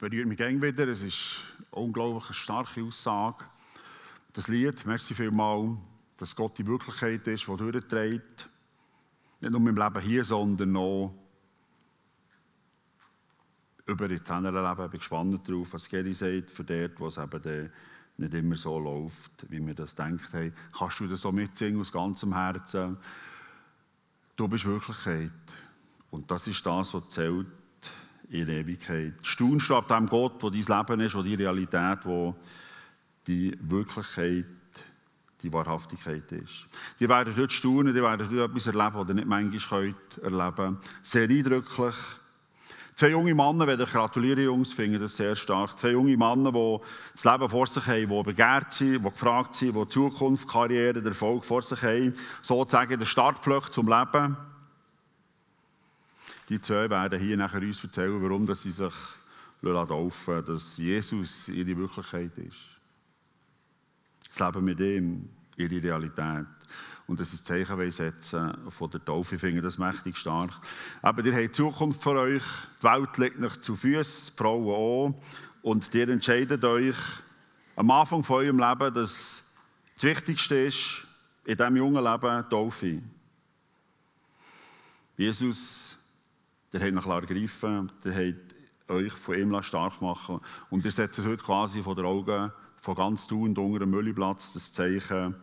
berührt mich gern wieder. Es ist eine unglaublich starke Aussage. Das Lied, merci vielmal, dass Gott die Wirklichkeit ist, die durchträgt. Nicht nur im Leben hier, sondern auch über das Leben. Ich bin gespannt darauf, was Gary sagt, für dort, es eben nicht immer so läuft, wie wir das denkt haben. Kannst du das so mitsingen aus ganzem Herzen? Du bist Wirklichkeit. Und das ist das, was zählt in Ewigkeit. Staunst du ab dem Gott, wo dein Leben ist, wo die Realität, wo die Wirklichkeit, die Wahrhaftigkeit ist. Die werden dort staunen, die werden dort etwas erleben, was ihr nicht manchmal erleben könnt. Sehr eindrücklich. Zwei junge Männer, wenn ich gratuliere, Jungs, finden das sehr stark. Zwei junge Männer, die das Leben vor sich haben, die begehrt sind, die gefragt sind, die Zukunft, Karriere, Erfolg vor sich haben, sozusagen den Startpflock zum Leben. Die zwei werden hier nachher uns erzählen, warum dass sie sich taufen dass Jesus ihre Wirklichkeit ist. Das Leben mit ihm, ihre Realität. Und dass sie das Zeichen setzen von der Taufe. Ich finde das mächtig stark. Aber ihr habt Zukunft für euch. Die Welt liegt euch zu Füßen, die Frauen auch. Und ihr entscheidet euch am Anfang von eurem Leben, dass das Wichtigste ist, in diesem jungen Leben die Taufe. Jesus der hat ihn klar ergriffen, der hat euch von ihm stark machen Und ihr setzt heute quasi vor den Augen von ganz Tun und unter dem Müllplatz das Zeichen,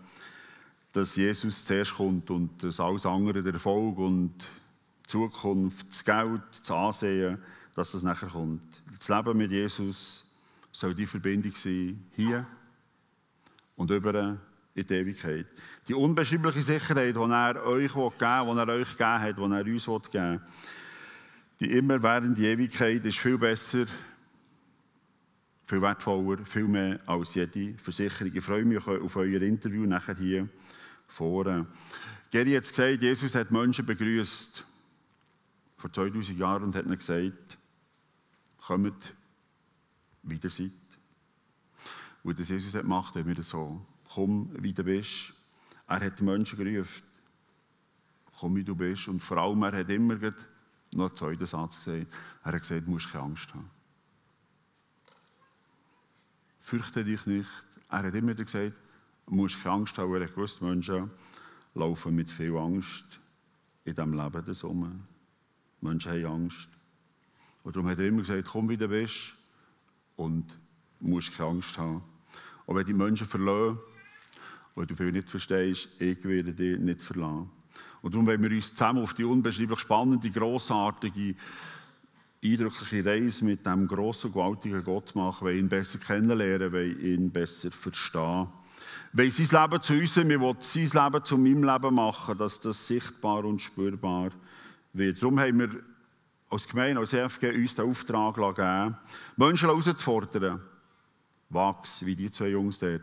dass Jesus zuerst kommt und das alles andere, der Erfolg und die Zukunft, das Geld, das Ansehen, dass das nachher kommt. Das Leben mit Jesus soll die Verbindung sein, hier und über in die Ewigkeit. Die unbeschreibliche Sicherheit, die er euch geben will, die er euch gegeben hat, die er uns geben will, die immerwährende Ewigkeit ist viel besser, viel wertvoller, viel mehr als jede Versicherung. Ich freue mich auf euer Interview nachher hier vorne. Geri hat gesagt, Jesus hat Menschen begrüßt vor 2000 Jahren und hat ihnen gesagt, kommt, wie ihr seid. Und das Jesus hat gemacht, haben wir so, komm, wie du bist. Er hat die Menschen gerufen, komm, wie du bist. Und vor allem, er hat immer gesagt, noch einen zweiten Satz gesagt. Er hat gesagt, du musst keine Angst haben. Fürchte dich nicht. Er hat immer wieder gesagt, du musst keine Angst haben, weil er gewusst, Menschen laufen mit viel Angst in diesem Leben das. Menschen haben Angst. Und darum hat er immer gesagt, komm, wie du bist und du musst keine Angst haben. Und wenn die Menschen verlassen, weil du viel nicht verstehst, ich werde dich nicht verlassen. Und darum wollen wir uns zusammen auf die unbeschreiblich spannende, grossartige, eindrückliche Reise mit dem grossen, gewaltigen Gott machen, wollen ihn besser kennenlernen, wollen ihn besser verstehen. Wollen sein Leben zu uns, wir wollen sein Leben zu meinem Leben machen, dass das sichtbar und spürbar wird. Darum haben wir als Gemeinde, als EFG uns den Auftrag gegeben, Menschen herauszufordern. Wachs, wie die zwei Jungs dort.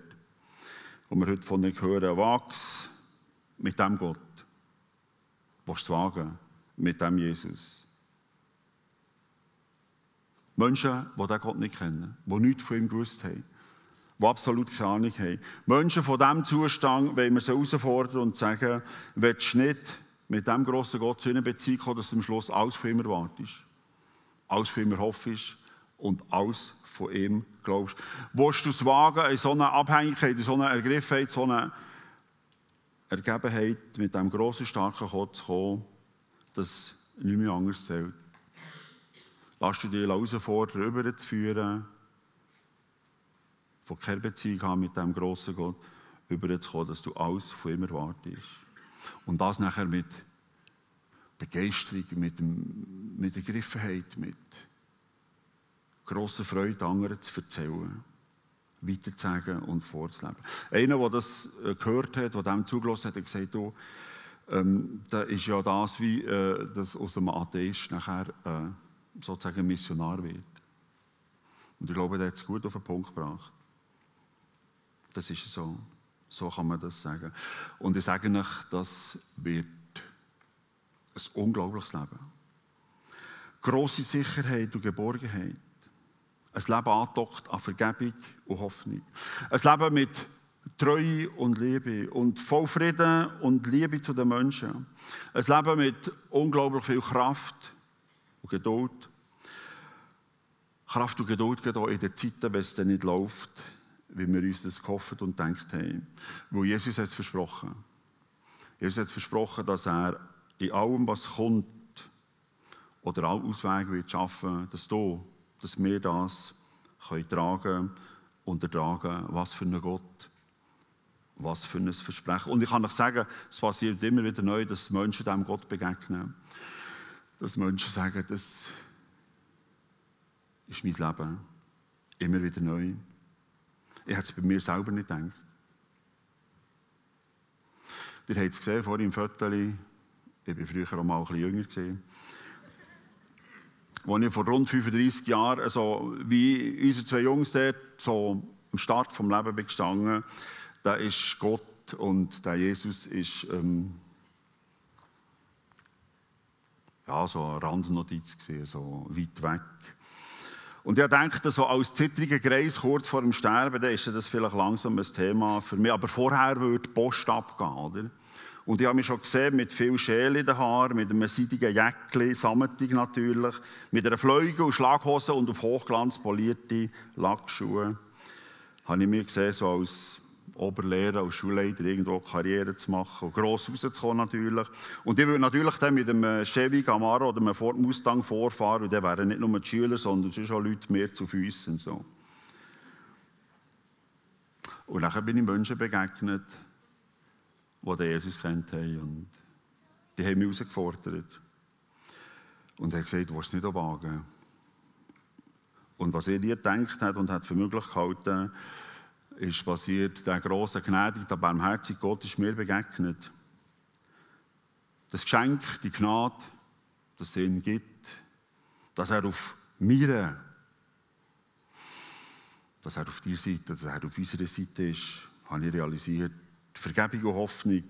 Und wir heute von ihnen hören, wachs mit dem Gott willst du wagen mit dem Jesus? Menschen, die diesen Gott nicht kennen, die nichts von ihm gewusst haben, die absolut keine Ahnung haben. Menschen von diesem Zustand wollen wir sie herausfordern und sagen, willst du nicht mit diesem grossen Gott zu einer Beziehung kommen, dass du am Schluss alles von ihm erwartest, alles von ihm erhoffst und alles von ihm glaubst. Willst du es wagen, in so einer Abhängigkeit, in so einer Ergriffenheit, so einer Ergebenheit, mit diesem grossen, starken Gott zu kommen, dass nicht mehr anders zählt. Lass dich herausfordern, rüberzuführen, von keiner Beziehung haben mit diesem grossen Gott, rüberzukommen, dass du alles von ihm erwartest. Und das nachher mit Begeisterung, mit, mit Ergriffenheit, mit grosser Freude anderen zu erzählen weiterzusagen und vorzuleben. Einer, der das äh, gehört hat, der dem zugelassen hat, hat gesagt, oh, ähm, da ist ja das, wie äh, das aus dem Atheist nachher äh, sozusagen Missionar wird. Und ich glaube, der hat es gut auf den Punkt gebracht. Das ist so. So kann man das sagen. Und ich sage euch, das wird ein unglaubliches Leben. Grosse Sicherheit und Geborgenheit. Ein Leben angedockt an Vergebung und Hoffnung. Ein Leben mit Treue und Liebe und voll Frieden und Liebe zu den Menschen. Ein Leben mit unglaublich viel Kraft und Geduld. Kraft und Geduld geht auch in den Zeiten, wenn es dann nicht läuft, wie wir uns das gehofft und gedacht haben. Weil Jesus hat es versprochen. Jesus hat versprochen, dass er in allem, was kommt, oder alle Auswege wird schaffen, dass du, dass wir das können tragen und ertragen. Was für ein Gott. Was für ein Versprechen. Und ich kann euch sagen, es passiert immer wieder neu, dass Menschen diesem Gott begegnen. Dass Menschen sagen, das ist mein Leben. Immer wieder neu. Ich hätte es bei mir selber nicht gedacht. Ihr habt es gesehen, vorhin im Viertel, ich war früher auch mal ein bisschen jünger. Als ich vor rund 35 Jahren, also wie unsere zwei Jungs dort, so am Start vom Leben bin gestanden, da ist Gott und der Jesus ist ähm, ja, so eine Randnotiz gewesen, so weit weg. Und ich denke, so als zittriger Greis kurz vor dem Sterben, dann ist das vielleicht langsam ein Thema für mich. Aber vorher würde die Post abgehen, oder? Und ich habe mich schon gesehen, mit viel Schäle in den Haaren, mit einem seidigen Jäckli, sammetig natürlich, mit einer Fliege und Schlaghose und auf Hochglanz polierte Lackschuhe. Habe ich mir gesehen, so als Oberlehrer, als Schulleiter irgendwo Karriere zu machen und gross rauszukommen natürlich. Und ich würde natürlich dann mit einem Chevy Camaro oder einem Ford Mustang vorfahren und dann wären nicht nur die Schüler, sondern es auch Leute mehr zu Füßen. So. Und dann bin ich Menschen begegnet, die Jesus kennt haben und die haben mich herausgefordert. Und er hat gesagt, du willst es nicht wagen. Und was er nie gedacht hat und hat für möglich gehalten, ist passiert, der große gnädige, der barmherzige Gott ist mir begegnet. Das Geschenk, die Gnade, das er ihm gibt, dass er auf mir, dass er auf die Seite, dass er auf unserer Seite ist, habe ich realisiert. Die Vergebung und Hoffnung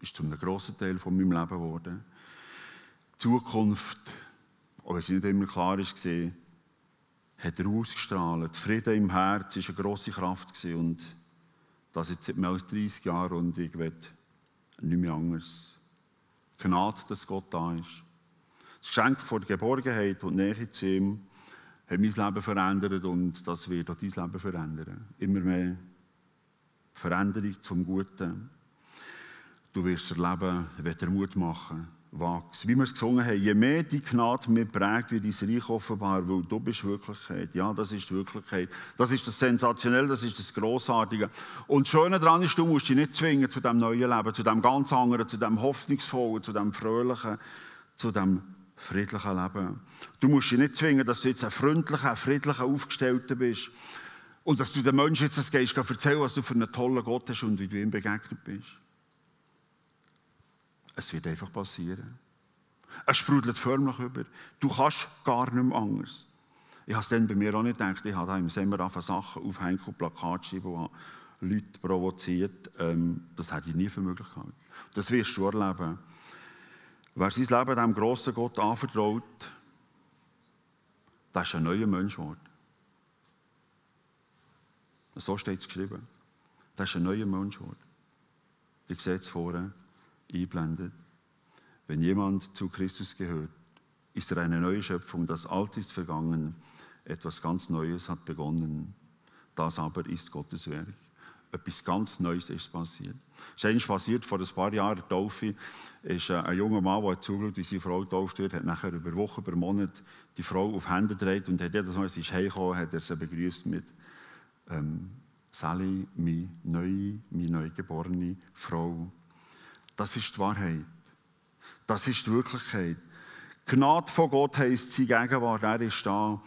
ist zu einem grossen Teil von meinem Leben geworden. Die Zukunft, auch wenn sie nicht immer klar war, hat er ausgestrahlt. Frieden im Herz war eine grosse Kraft. Und das jetzt seit mehr als 30 Jahren und ich will nicht mehr anders. Gnade, dass Gott da ist. Das Geschenk von der Geborgenheit und Nähe zu ihm hat mein Leben verändert und das wird auch dein Leben verändern. Immer mehr Veränderung zum Guten. Du wirst erleben, wird er Mut machen wachsen. Wie wir es gesungen haben, je mehr die Gnade mir prägt, wird dein Reich offenbar, weil du bist Wirklichkeit. Ja, das ist die Wirklichkeit. Das ist das Sensationelle, das ist das Grossartige. Und das Schöne daran ist, du musst dich nicht zwingen zu dem neuen Leben, zu dem ganz anderen, zu dem hoffnungsvollen, zu dem fröhlichen, zu dem friedlichen Leben. Du musst dich nicht zwingen, dass du jetzt ein freundlicher, friedlicher Aufgestellter bist und dass du den Menschen jetzt das gehst, erzählen, was du für einen tollen Gott hast und wie du ihm begegnet bist. Es wird einfach passieren. Es sprudelt förmlich über. Du kannst gar nicht mehr anders. Ich habe es dann bei mir auch nicht gedacht. Ich habe im Sommer angefangen, Sachen aufhängen und Plakate schreiben und Leute provoziert. Ähm, das hätte ich nie für möglich gehalten. Das wirst du erleben. Wer sein Leben diesem grossen Gott anvertraut, der ist ein neuer Mensch geworden. So steht es geschrieben. Der ist ein neuer Mensch geworden. Ihr seht es vorher einblendet. Wenn jemand zu Christus gehört, ist er eine neue Schöpfung. Das Alte ist vergangen, etwas ganz Neues hat begonnen. Das aber ist Gottes Werk. Etwas ganz Neues ist passiert. Es ist passiert vor ein paar Jahren, Taufe, ist äh, ein junger Mann, der zugeschaut wie seine Frau getauft wird, hat nachher über Wochen, über Monate die Frau auf Hände gedreht und hat jedes Mal, als sie heimgekommen hat er sie begrüßt mit ähm, Sally, meine neue, meine neugeborene Frau. Das ist die Wahrheit. Das ist die Wirklichkeit. Gnade von Gott heisst seine Gegenwart, er ist da.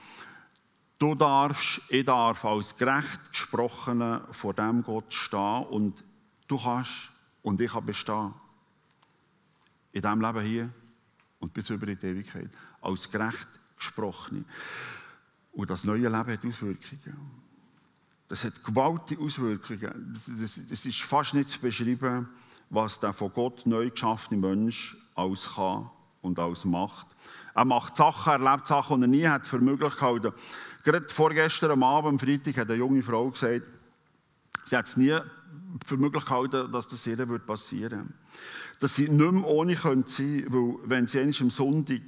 Du darfst, ich darf als gerecht Gesprochener vor dem Gott stehen und du kannst und ich kann bestehen. In diesem Leben hier und bis über die Ewigkeit. Als gerecht Gesprochene. Und das neue Leben hat Auswirkungen. Das hat gewaltige Auswirkungen. Es ist fast nicht zu beschreiben was der von Gott neu geschaffene Mensch alles kann und alles macht. Er macht Sachen, er erlebt Sachen, die er nie hat für möglich gehalten. Gerade vorgestern am Abend, am Freitag, hat eine junge Frau gesagt, sie hat es nie für möglich gehalten, dass das ihr passieren würde. Dass sie nicht mehr ohne sein könnte, weil wenn sie am Sonntag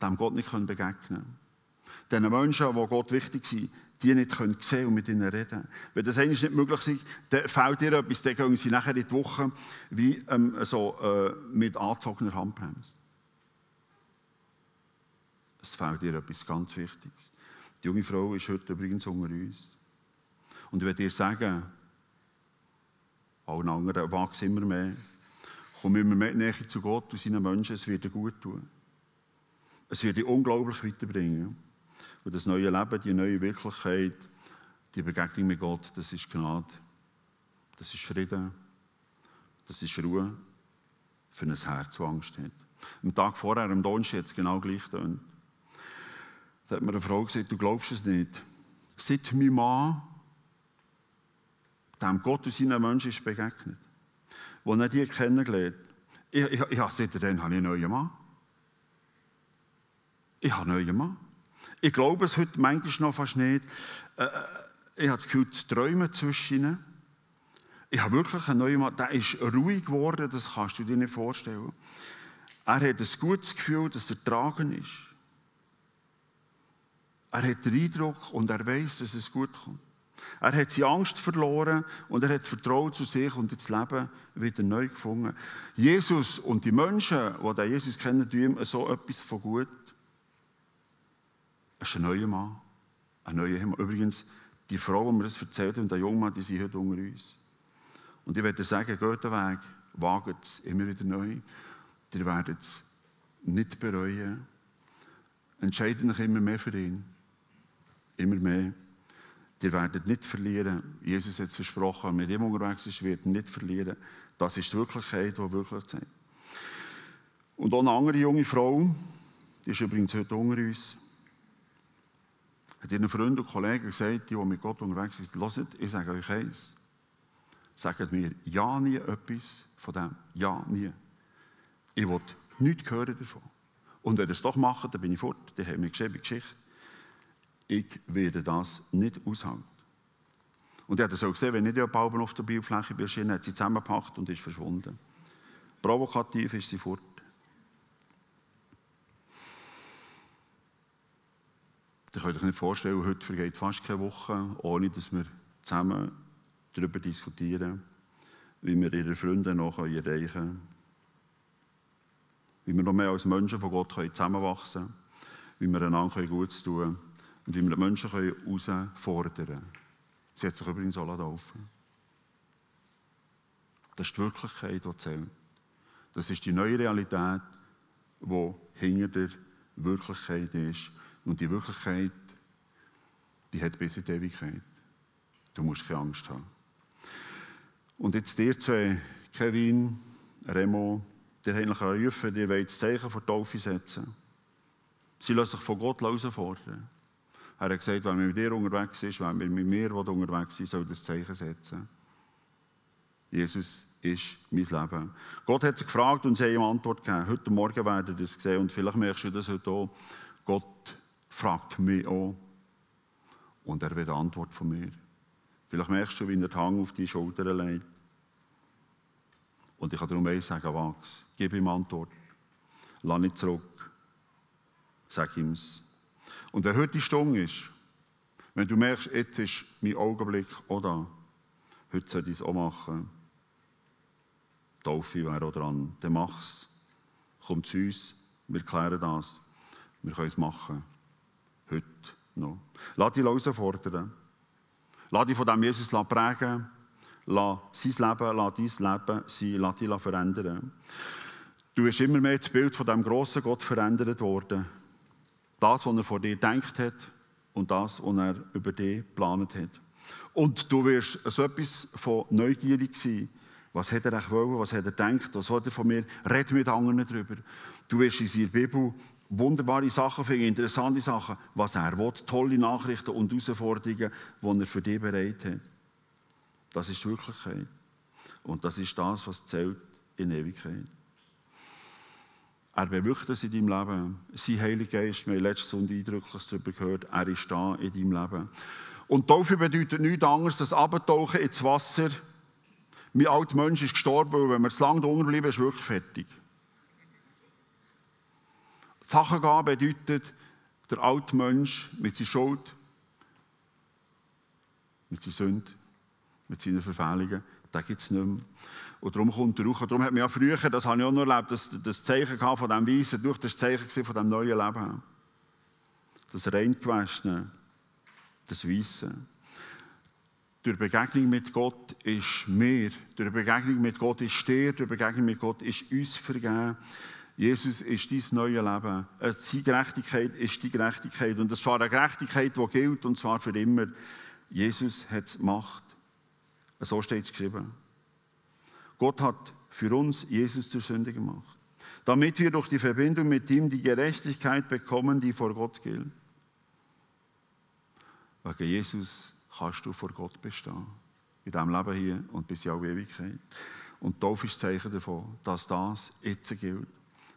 dem Gott nicht begegnen können. Den Menschen, die Gott wichtig sind, die nicht können sehen und mit ihnen reden. Wenn das eigentlich nicht möglich ist, dann fehlt dir etwas, dann gehen sie nachher in die Woche wie ähm, so, äh, mit angezogener Handbremse. Es fehlt dir etwas ganz Wichtiges. Die junge Frau ist heute übrigens unter uns. Und ich werde dir sagen, allen anderen wachsen immer mehr, komm immer mehr näher zu Gott und seinen Menschen, es wird dir gut tun. Es wird dich unglaublich weiterbringen. Und das neue Leben, die neue Wirklichkeit, die Begegnung mit Gott, das ist Gnade, das ist Frieden, das ist Ruhe für ein Herz, das Angst hat. Am Tag vorher, am Donnerstag, hat es genau gleich getan. Da hat mir eine Frau gesagt, du glaubst es nicht. Seit mein Mann dem Gott und seinen Menschen ist begegnet, wo er die kennengelernt ich, ich, ich, seitdem habe ich einen neuen Mann. Ich habe einen neuen Mann. Ich glaube es heute manchmal noch fast nicht. Äh, äh ich habe das Gefühl, zu träumen zwischen ihnen. Ich habe wirklich einen neuen Mann, der ist ruhig geworden, das kannst du dir nicht vorstellen. Er hat ein gutes Gefühl, dass er tragen ist. Er hat den Eindruck und er weiß, dass es gut kommt. Er hat seine Angst verloren und er hat das Vertrauen zu sich und das Leben wieder neu gefunden. Jesus und die Menschen, die Jesus kennen, tun ihm so etwas von gut. Es ist ein neuer Mann, ein neuer Himmel. Übrigens, die Frau, die mir das erzählt und der junge Mann, die sind heute unter uns. Und ich werde sagen, geht den Weg, wagt es immer wieder neu. Ihr werdet es nicht bereuen. Entscheidet euch immer mehr für ihn. Immer mehr. Ihr werdet nicht verlieren. Jesus hat es versprochen, mit ihm unterwegs ist, wird nicht verlieren. Das ist die Wirklichkeit, die wirklich zeigt. Und auch eine andere junge Frau, die ist übrigens heute unter uns, hat ihren Freunden und Kollegen gesagt, die, die mit Gott unterwegs sind, hört, ich sage euch eins. Sagt mir ja nie etwas von dem. Ja, nie. Ich will nichts hören davon. Und wenn ihr es doch macht, dann bin ich fort. Dann haben wir geschrieben Geschichte ich werde das nicht aushalten. Und er hat es auch gesehen, wenn ich die Balben auf der Bildfläche erschienen, hat sie zusammengepackt und ist verschwunden. Provokativ ist sie fort. Ihr könnt euch nicht vorstellen, heute vergeht fast keine Woche, ohne dass wir zusammen darüber diskutieren, wie wir ihre Freunde noch erreichen können. Wie wir noch mehr als Menschen von Gott zusammenwachsen können. Wie wir einander Gutes tun können und wie wir Menschen herausfordern können. Sie hat sich übrigens auch laufen Das ist die Wirklichkeit, die zählt. Das ist die neue Realität, die hinter der Wirklichkeit ist. Und die Wirklichkeit, die hat bis in die Ewigkeit. Du musst keine Angst haben. Und jetzt dir zwei, Kevin, Remo, die haben rufen, die wollen das Zeichen vor die Taufe setzen. Sie lassen sich von Gott herausfordern. Er hat gesagt, wenn man mit dir unterwegs ist, wenn man mit mir unterwegs ist, soll das Zeichen setzen. Jesus ist mein Leben. Gott hat sich gefragt und sie haben ihm Antwort gegeben. Heute Morgen werden ihr das sehen und vielleicht merkst du das heute auch. Gott fragt mich auch und er will Antwort von mir. Vielleicht merkst du, wie er den Hang auf die Schulter legt. Und ich kann darum eins sagen, wachs. Gib ihm Antwort. Lass nicht zurück. Sag ihm es. Und wenn heute die Stunde ist, wenn du merkst, jetzt ist mein Augenblick auch da, heute sollte ich es auch machen, Taufe wäre auch dran, dann mach es. Komm zu uns, wir klären das. Wir können es machen. Heute noch. Lass dich herausfordern. Lass dich von dem Jesus prägen. Lass sein Leben, lass dein Leben sein, lass dich verändern. Du bist immer mehr das Bild von dem grossen Gott verändert worden. Das, was er vor dir denkt hat und das, was er über dich geplant hat. Und du wirst so etwas von neugierig sein. Was hat er eigentlich wollen? Was hat er gedacht? Was hat er von mir? Red mit anderen darüber. Du wirst in seiner Bibel wunderbare Sachen finden, interessante Sachen, was er will, tolle Nachrichten und Herausforderungen, die er für dich bereit hat. Das ist Wirklichkeit. Und das ist das, was zählt in Ewigkeit. Er bewirkt es in deinem Leben. Sein Heiliger Geist, wir haben letztes Sonntag eindrücklich darüber gehört, er ist da in deinem Leben. Und Taufe bedeutet nichts anderes, als Abtauchen ins Wasser. Mein alter Mensch ist gestorben, und wenn man zu lange unten bleiben, ist wirklich fertig. Sachen gehen bedeutet, der alte Mensch mit seiner Schuld, mit seiner Sünde, mit seinen Verfehlungen, den gibt es nicht mehr. Und darum kommt er raus. Darum hat man ja früher, das habe ich auch noch erlebt, das, das Zeichen von diesem Weisen, durch das Zeichen von diesem neuen Leben. Das Reingewaschene, das Weisse. Durch Begegnung mit Gott ist mir, durch Begegnung mit Gott ist dir, durch Begegnung mit Gott ist uns vergeben. Jesus ist dein neues Leben. Äh, seine Gerechtigkeit ist die Gerechtigkeit. Und das war eine Gerechtigkeit, die gilt, und zwar für immer. Jesus hat es gemacht. So steht es geschrieben. Gott hat für uns Jesus zur Sünde gemacht, damit wir durch die Verbindung mit ihm die Gerechtigkeit bekommen, die vor Gott gilt. Wegen Jesus kannst du vor Gott bestehen. In diesem Leben hier und bis in alle Ewigkeit. Und Taufe ist Zeichen davon, dass das jetzt gilt.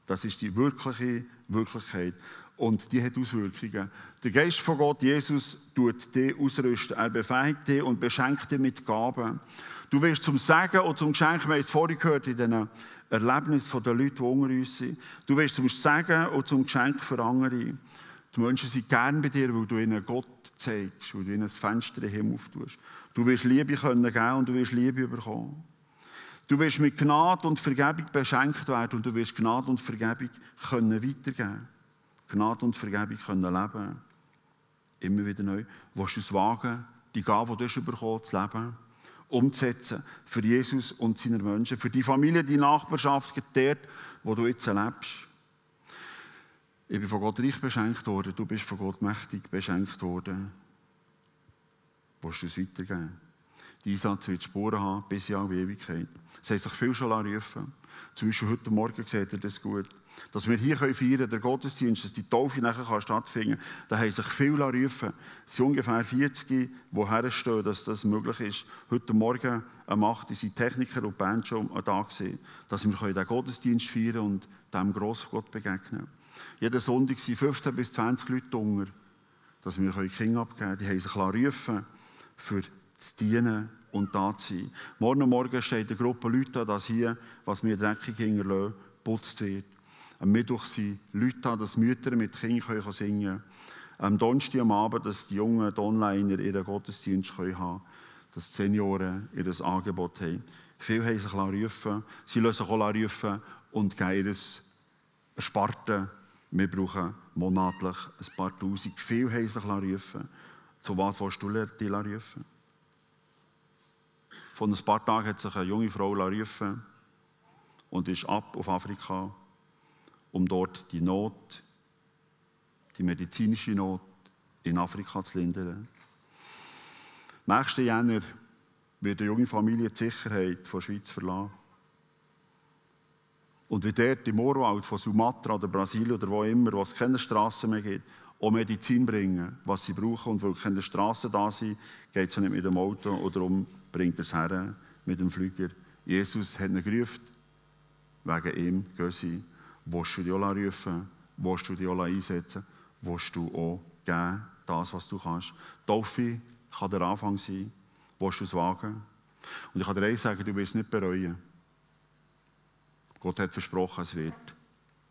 Das ist die wirkliche Wirklichkeit. Und die hat Auswirkungen. Der Geist von Gott, Jesus, tut dich ausrüsten. Er befähigt dich und beschenkt dich mit Gaben. Du wirst zum Segen und zum Geschenk, wir haben es vorhin gehört, in den Erlebnissen der Leute, die unter uns sind. Du wirst zum Segen und zum Geschenk für andere. Die Menschen sind gern bei dir, weil du ihnen Gott zeigst, weil du ihnen das Fenster im Himmel auftust. Du wirst Liebe können geben und du wirst Liebe bekommen. Du wirst mit Gnade und Vergebung beschenkt werden und du wirst Gnade und Vergebung können weitergeben. Gnade und Vergebung können leben. Immer wieder neu. Willst du es wagen, die Gabe, die du hast bekommen zu leben, umzusetzen für Jesus und seine Menschen, für die Familie, die Nachbarschaft, dort, wo du jetzt lebst. Ich bin von Gott reich beschenkt worden, du bist von Gott mächtig beschenkt worden. Willst du es weitergeben? Der Einsatz wird Spuren haben, bis in alle Ewigkeit. Es haben sich viel schon rufen Zum Beispiel heute Morgen seht ihr das gut. Dass wir hier feiern können, der Gottesdienst, dass die Taufe nachher stattfinden kann, da haben sich viel rufen Es sind ungefähr 40, die herstehen, dass das möglich ist. Heute Morgen am 8 sind Techniker und Band schon da gewesen, dass wir den Gottesdienst feiern und dem grossen Gott begegnen Jeden Sonntag sind 15 bis 20 Leute unter, dass wir Kinder abgeben können. Die haben sich rufen für zu dienen und da zu sein. Morgen Morgen steht eine Gruppe Leute da, dass hier, was wir dreckig hinterlassen, putzt wird. Am Mittwoch sind Leute da, dass Mütter mit Kindern singen können. Am Donnerstag am Abend, dass die jungen Onliner ihren Gottesdienst haben können, dass die Senioren ihr Angebot haben. Viele haben sich rufen sie lassen sich rufen und geben ihr Sparte. Wir brauchen monatlich ein paar Tausend. Viele haben sich rufen Zu was willst du dich rufen? Vor ein paar Tagen hat sich eine junge Frau rufen und ist ab auf Afrika, um dort die Not, die medizinische Not in Afrika zu lindern. Nächsten Jänner wird eine junge Familie die Sicherheit von der Schweiz verlassen. Und wie dort im Urwald von Sumatra oder Brasilien oder wo immer, wo es keine Straßen mehr gibt, auch Medizin bringen, was sie brauchen. Und weil keine Straßen da sind, geht es nicht mit dem Auto oder um bringt er es her mit dem Flüger. Jesus hat ihn gerufen. Wegen ihm gehen sie. Willst du dich auch rufen? Willst du dich auch einsetzen? Willst du auch geben, das, was du kannst? Taufe kann der Anfang sein. Willst du es wagen? Und ich kann dir eins sagen, du wirst es nicht bereuen. Gott hat versprochen, es wird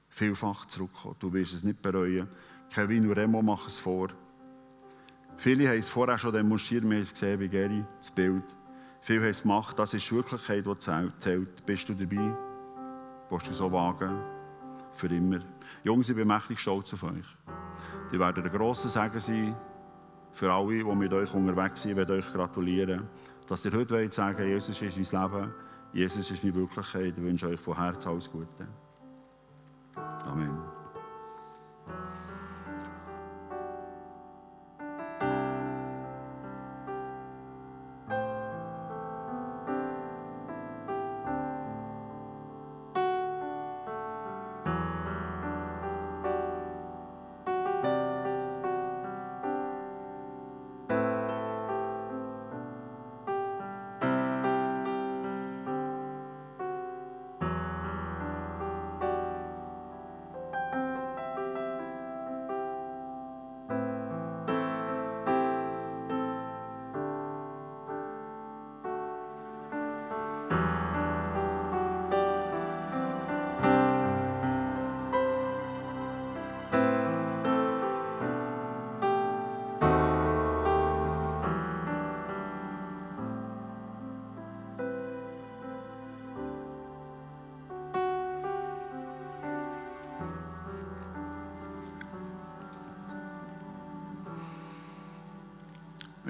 vielfach zurückkommen. Du wirst es nicht bereuen. Kevin und Remo machen es vor. Viele haben es vorher schon demonstriert, wir haben es gesehen bei Geri, das Bild. Viel haben es gemacht, das ist die Wirklichkeit, die zählt. Bist du dabei? Willst du so wagen? Für immer. Jungs, ich bin mächtig stolz auf euch. Die werden ein grosser Segen sein für alle, die mit euch unterwegs sind. Ich werde euch gratulieren, dass ihr heute wollt sagen Jesus ist mein Leben, Jesus ist meine Wirklichkeit. Ich wünsche euch von Herzen alles Gute. Amen.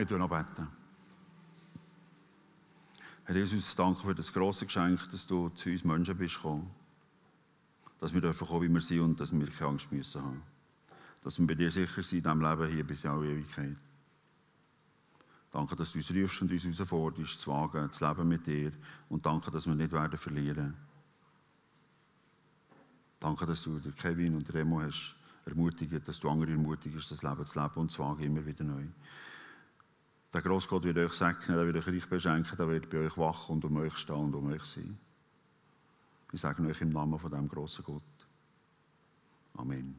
Ich noch beten. Herr Jesus, danke für das große Geschenk, dass du zu uns Menschen bist gekommen. Dass wir dürfen kommen, wie wir sind und dass wir keine Angst müssen haben. Dass wir bei dir sicher sind in diesem Leben hier bis in alle Ewigkeit. Danke, dass du uns rufst und uns herausforderst, zu wagen, zu leben mit dir. Und danke, dass wir nicht werden verlieren. Danke, dass du Kevin und Remo hast ermutigt, dass du andere ermutigst, das Leben zu leben und zu wagen, immer wieder neu. Der Großgott wird euch segnen, der wird euch reich beschenken, der wird bei euch wach und um euch stehen und um euch sein. Ich sage euch im Namen von dem großen Gott. Amen.